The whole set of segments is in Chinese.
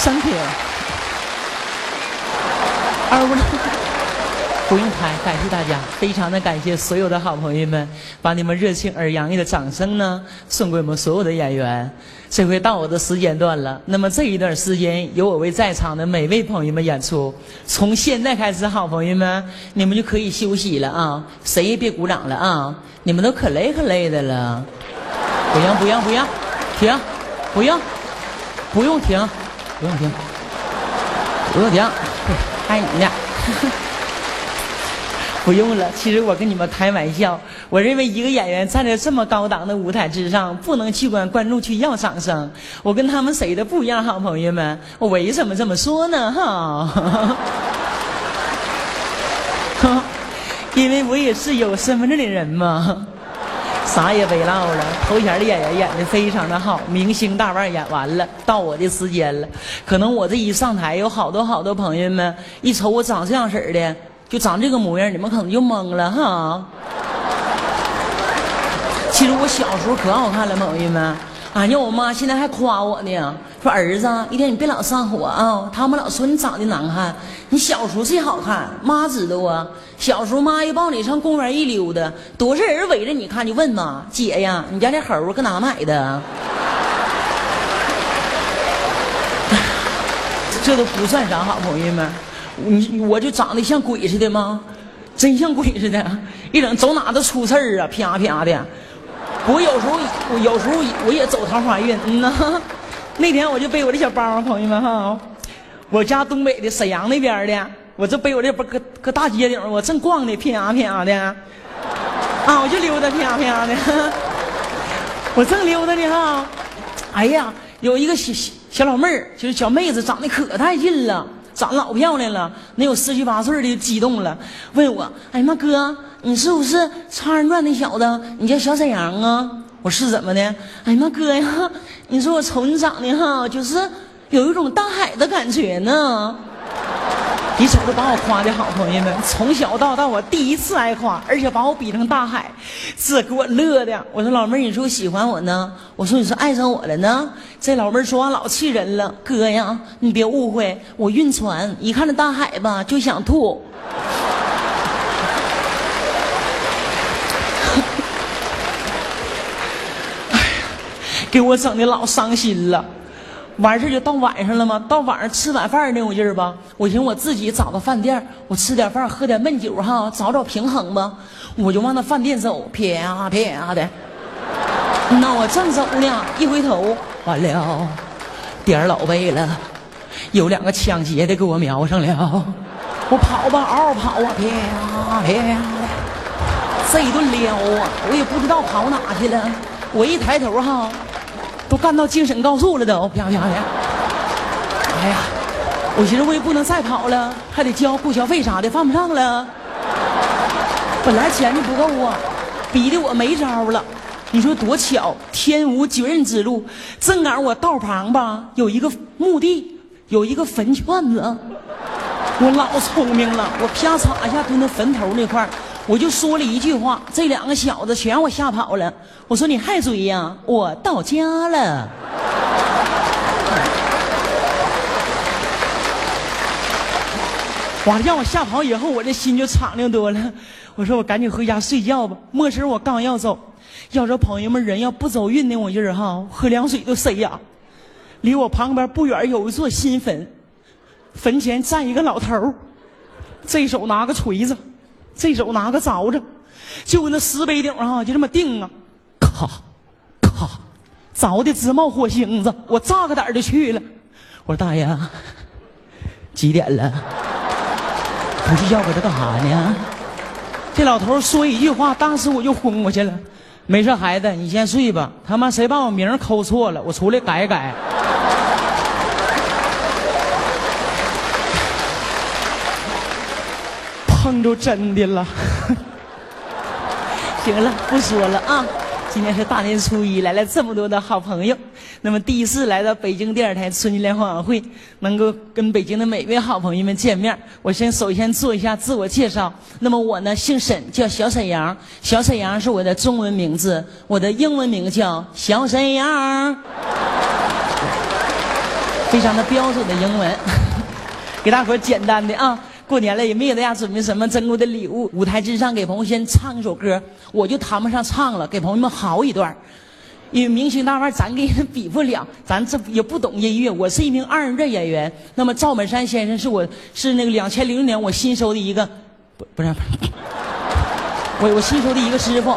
Thank you。二五六，不用拍，感谢大家，非常的感谢所有的好朋友们，把你们热情而洋溢的掌声呢送给我们所有的演员。这回到我的时间段了，那么这一段时间由我为在场的每位朋友们演出。从现在开始，好朋友们，你们就可以休息了啊，谁也别鼓掌了啊，你们都可累可累的了。不用不用不用，停，不用，不用停，不用停，不用停，爱你呢。不用了，其实我跟你们开玩笑。我认为一个演员站在这么高档的舞台之上，不能去管观众去要掌声。我跟他们谁的不一样，好朋友们？我为什么这么说呢？哈，因为我也是有身份证的人嘛。啥也别唠了，头前的演员演的非常的好，明星大腕演完了，到我的时间了。可能我这一上台，有好多好多朋友们一瞅我长这样式的。就长这个模样，你们可能就懵了哈。其实我小时候可好看了，朋友们。俺家我妈现在还夸我呢，说儿子一天你别老上火啊。他们老说你长得难看，你小时候最好看。妈知道啊，小时候妈一抱你上公园一溜达，多少人围着你看，就问嘛，姐呀，你家这猴搁哪买的？这都不算啥，好朋友们。你我就长得像鬼似的吗？真像鬼似的，一整走哪都出事儿啊，啪啪的。我有时候，我有时候我也走桃花运，嗯呐。那天我就背我的小包，朋友们哈，我家东北的沈阳那边的，我这背我这包搁搁大街顶，我正逛的啪啪的，啊，我就溜达啪啪的，我正溜达呢哈，哎呀，有一个小小小老妹儿，就是小妹子，长得可带劲了。长老漂亮了，能有十七八岁的激动了，问我：“哎呀妈哥，你是不是《超人传》那小子？你叫小沈阳啊？”我是怎么的？哎呀妈哥呀，你说我瞅你长得哈，就是有一种大海的感觉呢。你瞅都把我夸的好，朋友们，从小到大我第一次挨夸，而且把我比成大海，这给我乐的。我说老妹儿，你说喜欢我呢？我说你是爱上我了呢？这老妹儿说话老气人了，哥呀，你别误会，我晕船，一看这大海吧就想吐。哎呀，给我整的老伤心了。完事就到晚上了吗？到晚上吃晚饭那会劲儿吧，我寻我自己找个饭店，我吃点饭，喝点闷酒哈，找找平衡吧。我就往那饭店走，啪啪的。那我正走呢，一回头，完了，点儿老背了，有两个抢劫的给我瞄上了。我跑吧，嗷嗷跑啊，啪啪的，这一顿撩啊，我也不知道跑哪去了。我一抬头哈。都干到京沈高速了，都啪啪的。哎呀，我寻思我也不能再跑了，还得交过桥费啥的，犯不上了。本来钱就不够啊，逼得我没招了。你说多巧，天无绝人之路，正赶上我道旁吧有一个墓地，有一个坟圈子。我老聪明了，我啪嚓一下蹲那坟头那块儿。我就说了一句话，这两个小子全让我吓跑了。我说你还追呀？我到家了。完了，让我吓跑以后，我这心就敞亮多了。我说我赶紧回家睡觉吧。没事，我刚要走，要说朋友们人要不走运那我劲儿哈，喝凉水都塞牙。离我旁边不远有一座新坟，坟前站一个老头儿，这手拿个锤子。这手拿个凿子，就搁那石碑顶上就这么定啊，咔，咔，凿的直冒火星子，我炸个胆就去了。我说大爷，几点了？不睡觉搁这干啥呢？这老头说一句话，当时我就昏过去了。没事，孩子，你先睡吧。他妈谁把我名抠错了？我出来改改。碰着真的了，行了，不说了啊！今天是大年初一，来了这么多的好朋友，那么第一次来到北京电视台春节联欢晚会，能够跟北京的每位好朋友们见面，我先首先做一下自我介绍。那么我呢，姓沈，叫小沈阳，小沈阳是我的中文名字，我的英文名叫小沈阳。非常的标准的英文，给大伙简单的啊，过年了也没给大家准备什么珍贵的礼物。舞台之上给朋友先唱一首歌，我就谈不上唱了，给朋友们嚎一段。因为明星大腕咱跟人比不了，咱这也不懂音乐。我是一名二人转演员。那么赵本山先生是我是那个两千零六年我新收的一个，不不是，我我新收的一个师傅，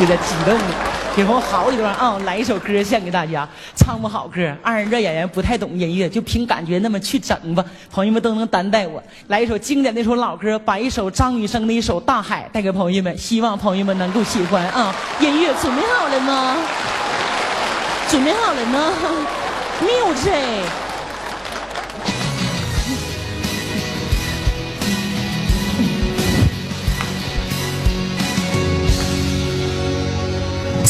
有点激动了。给我好几段啊！来一首歌献给大家，唱不好。歌，二人转演员不太懂音乐，就凭感觉那么去整吧。朋友们都能担待我。来一首经典的一首老歌，把一首张雨生的一首《大海》带给朋友们，希望朋友们能够喜欢啊！音乐准备好。了吗？准备好了吗？Music。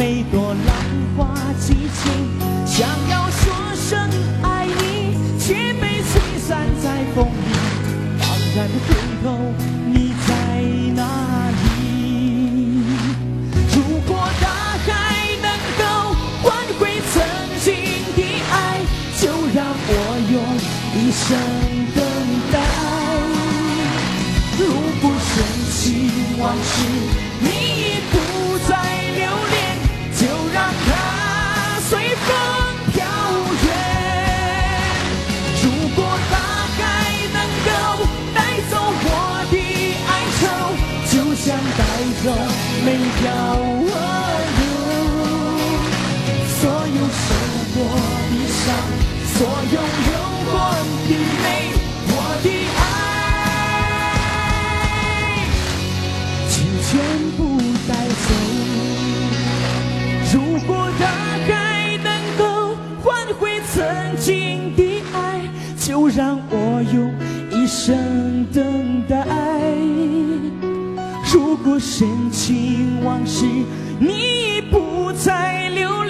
每朵浪花激情，想要说声爱你，却被吹散在风里。茫然回头，你在哪里？如果大海能够换回曾经的爱，就让我用一生等待。如果深情往事，每条河流，所有受过的伤，所有流过的泪，我的爱，请全部带走。如果大海能够换回曾经的爱，就让我用一生等待。如果深情往事你已不再留恋，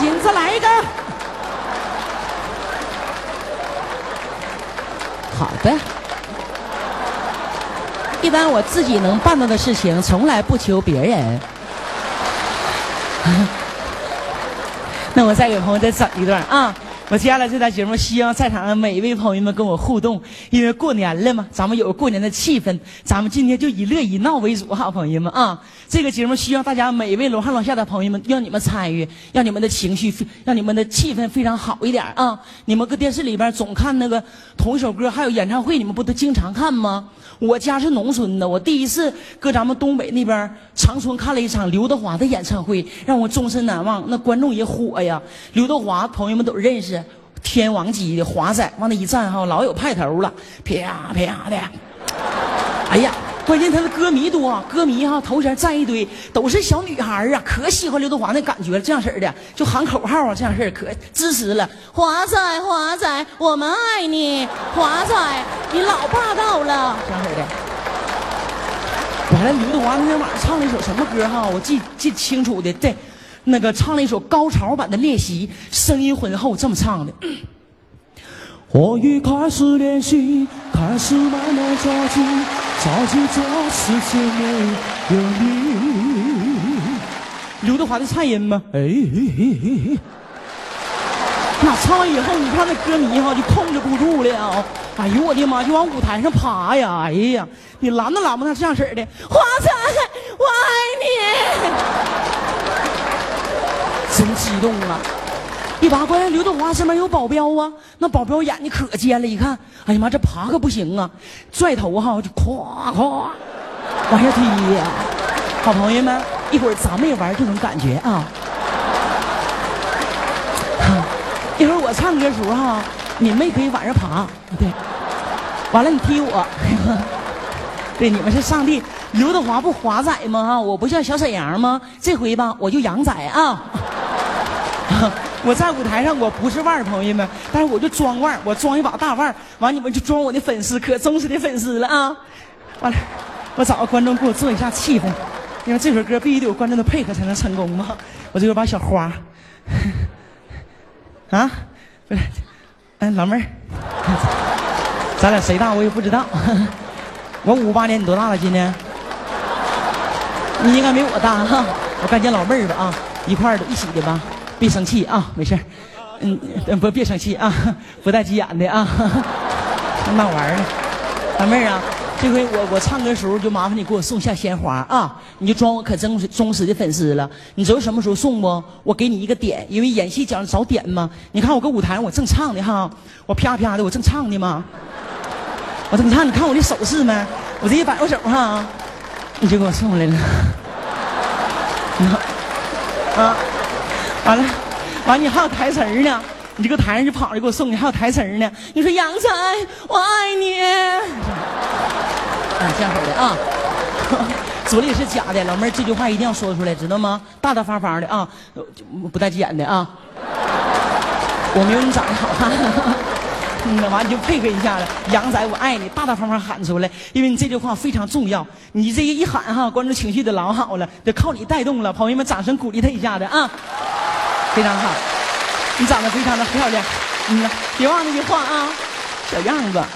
你唱的还行，再来一个。好的。一般我自己能办到的事情，从来不求别人。那我再给朋友再整一段啊！我接下来这档节目，希望在场的每一位朋友们跟我互动，因为过年了嘛，咱们有过年的气氛，咱们今天就以乐以闹为主哈，朋友们啊！这个节目需要大家每一位楼上楼下的朋友们，让你们参与，让你们的情绪，让你们的气氛非常好一点啊！你们搁电视里边总看那个同一首歌，还有演唱会，你们不都经常看吗？我家是农村的，我第一次搁咱们东北那边长春看了一场刘德华的演唱会，让我终身难忘。那观众也火呀，刘德华朋友们都认识。天王级的华仔往那一站哈，老有派头了，啪啪的。哎呀，关键他的歌迷多，歌迷哈头前站一堆，都是小女孩啊，可喜欢刘德华那感觉了，这样式的就喊口号啊，这样式可支持了。华仔，华仔，我们爱你，华仔，你老霸道了，这样式的。完了，刘德华那天晚上唱了一首什么歌哈？我记记清楚的，对。那个唱了一首高潮版的练习，声音浑厚，这么唱的。我已开始练习，开始慢慢着急，着急这世界没有你。刘德华的颤音吗？哎，那唱完以后，你看那歌迷哈就控制不住了，哎呦我的妈，就往舞台上爬呀！哎呀，你拦都拦不上这样式的。华仔，我爱你，真激动啊！一拔关，刘德华身边有保镖啊，那保镖眼睛可尖了，一看，哎呀妈，这爬可不行啊，拽头哈就咵咵往下踢呀！好朋友们，一会儿咱们也玩这种感觉啊！一会儿我唱歌时候哈，你们也可以往上爬，对，完了你踢我，对，你们是上帝。刘德华不华仔吗？哈，我不叫小沈阳吗？这回吧，我就杨仔啊。我在舞台上我不是腕儿，朋友们，但是我就装腕儿，我装一把大腕儿，完你们就装我的粉丝，可忠实的粉丝了啊。完了，我找个观众给我做一下气氛，因为这首歌必须得有观众的配合才能成功嘛。我这有把小花。啊，不是，哎，老妹儿，咱俩谁大我也不知道。我五八年，你多大了？今年？你应该没我大哈。我干见老妹儿吧啊，一块儿的，一起的吧，别生气啊，没事嗯，不，别生气啊，不带急眼的啊。闹玩呢，老妹儿啊。这回我我唱歌时候就麻烦你给我送下鲜花啊！你就装我可忠实忠实的粉丝了。你知道什么时候送不？我给你一个点，因为演戏讲究找点嘛。你看我搁舞台上我正唱的哈，我啪啪的我正唱的嘛。我正唱，你看我这手势没？我这一摆我手哈，你就给我送来了。啊，完了，完了你还有台词呢，你这个台上就跑着给我送，你还有台词呢。你说杨仔，我爱你。啊这样式的啊，嘴里是假的，老妹儿这句话一定要说出来，知道吗？大大方方的啊，不带急眼的啊。我没有你长得好看，那完你就配合一下子，杨仔我爱你，大大方方喊出来，因为你这句话非常重要。你这一喊哈，观众情绪得老好了，得靠你带动了。朋友们，掌声鼓励他一下子啊，非常好，你长得非常的漂亮，嗯，别忘了那句话啊，小样子。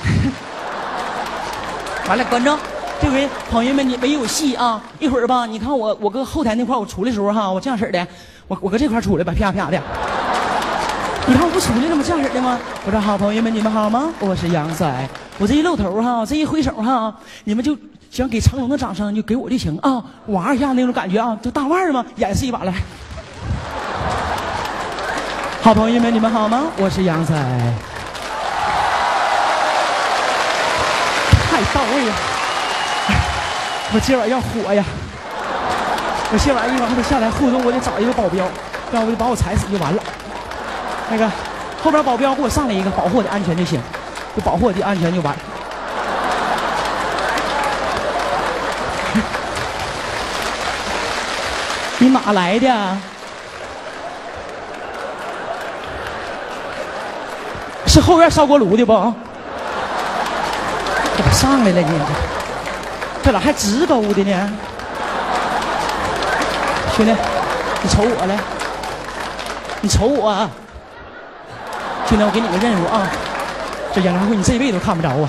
完了，观众，这回朋友们你没有戏啊！一会儿吧，你看我我搁后台那块我出来时候哈，我这样式的，我我搁这块出来吧，啪啪的。你看我不出来了吗？这样式的吗？我说好，朋友们你们好吗？我是杨仔，我这一露头哈，这一挥手哈，你们就想给成龙的掌声就给我就行啊，玩一下那种感觉啊，就大腕儿嘛，演示一把来。好朋友们你们好吗？我是杨仔。太到位了！我今晚要火呀！我今晚一会儿还得下来互动，我得找一个保镖，不然我就把我踩死就完了。那个后边保镖给我上来一个，保护我的安全就行，就保护我的安全就完。你哪来的？是后院烧锅炉的不？咋上来了你？这咋还直勾的呢？兄弟，你瞅我来，你瞅我。兄弟，我给你个任务啊，这演唱会你这辈子都看不着啊。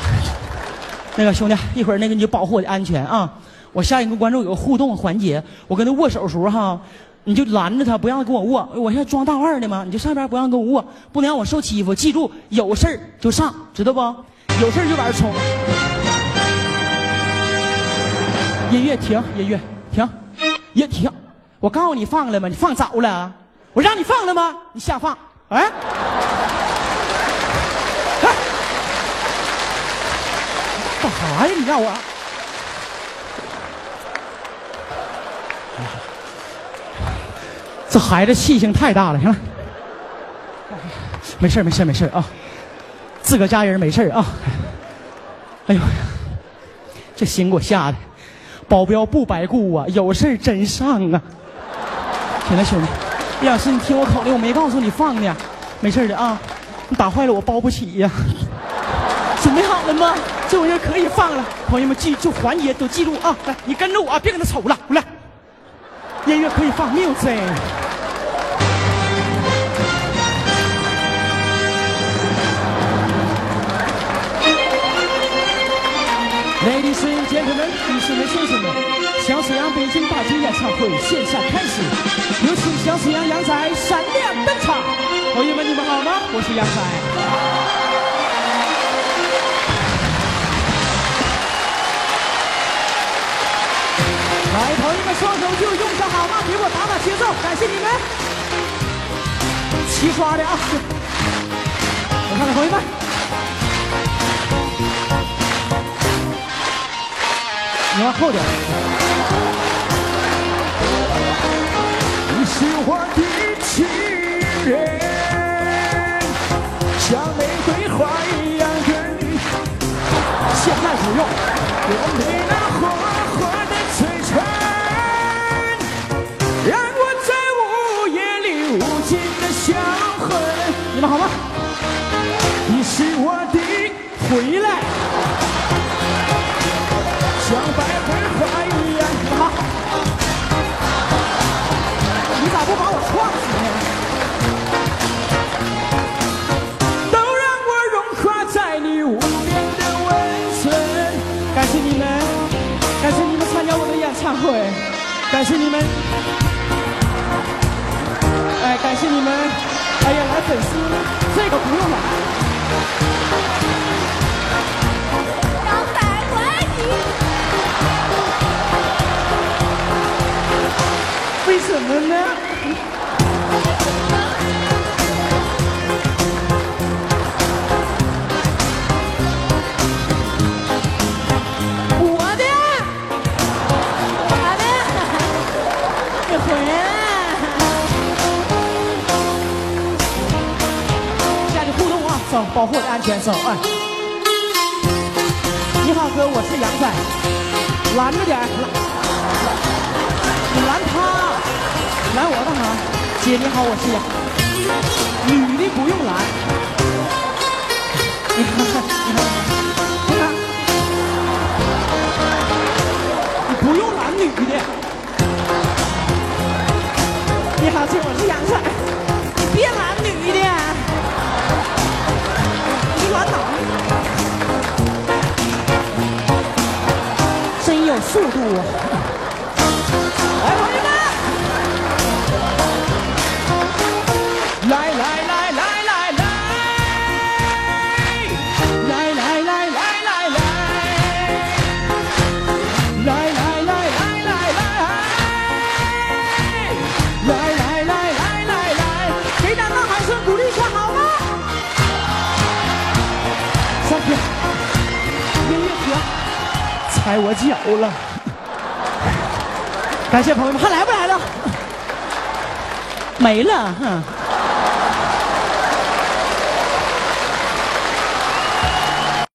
那个兄弟，一会儿那个你就保护我的安全啊。我下一个观众有个互动环节，我跟他握手时候哈，你就拦着他，不让他跟我握。我现在装大腕的嘛，你就上边不让跟我握，不能让我受欺负。记住，有事儿就上，知道不？有事就往这冲！音乐停，音乐停，也停！我告诉你放了吗？你放早了，我让你放了吗？你瞎放！哎，哎，干啥呀？你让我？这孩子气性太大了，行了，没事没事没事啊。自个家人没事啊！哎呦，这心给我吓的，保镖不白雇啊，有事真上啊！行了，兄弟，李老师，你听我口令，我没告诉你放呢，没事的啊，你打坏了我包不起呀。准备好了吗？这玩意可以放了，朋友们记住环节都记住啊！来，你跟着我，别跟他瞅了，来，音乐可以放，music。女士们、先生们，小沈阳北京大型演唱会线下开始，有请小沈阳杨仔闪亮登场。朋友们，你们好吗？我是杨仔。来，朋友们，双手就用上好吗？给我打打节奏，感谢你们。齐刷的啊！我看看朋友们，你往后点。你是我的情人，像玫瑰花一样的你，现在不用。我没那火火的璀璨，让我在午夜里无尽的销魂。你们好吗？你是我的回来。谢你们，哎，感谢你们，哎呀，来粉丝，这个不用来，杨仔，我爱你。为什么呢？保护我的安全，走，哎。你好，哥，我是杨仔，拦着点儿，你拦他，拦我干啥？姐你好，我是杨，女的不用拦。你看，你看，你看，你不用拦女的。你好，姐，我是杨仔，速度啊！踩我脚了。感谢朋友们，还来不来了？没了，哼。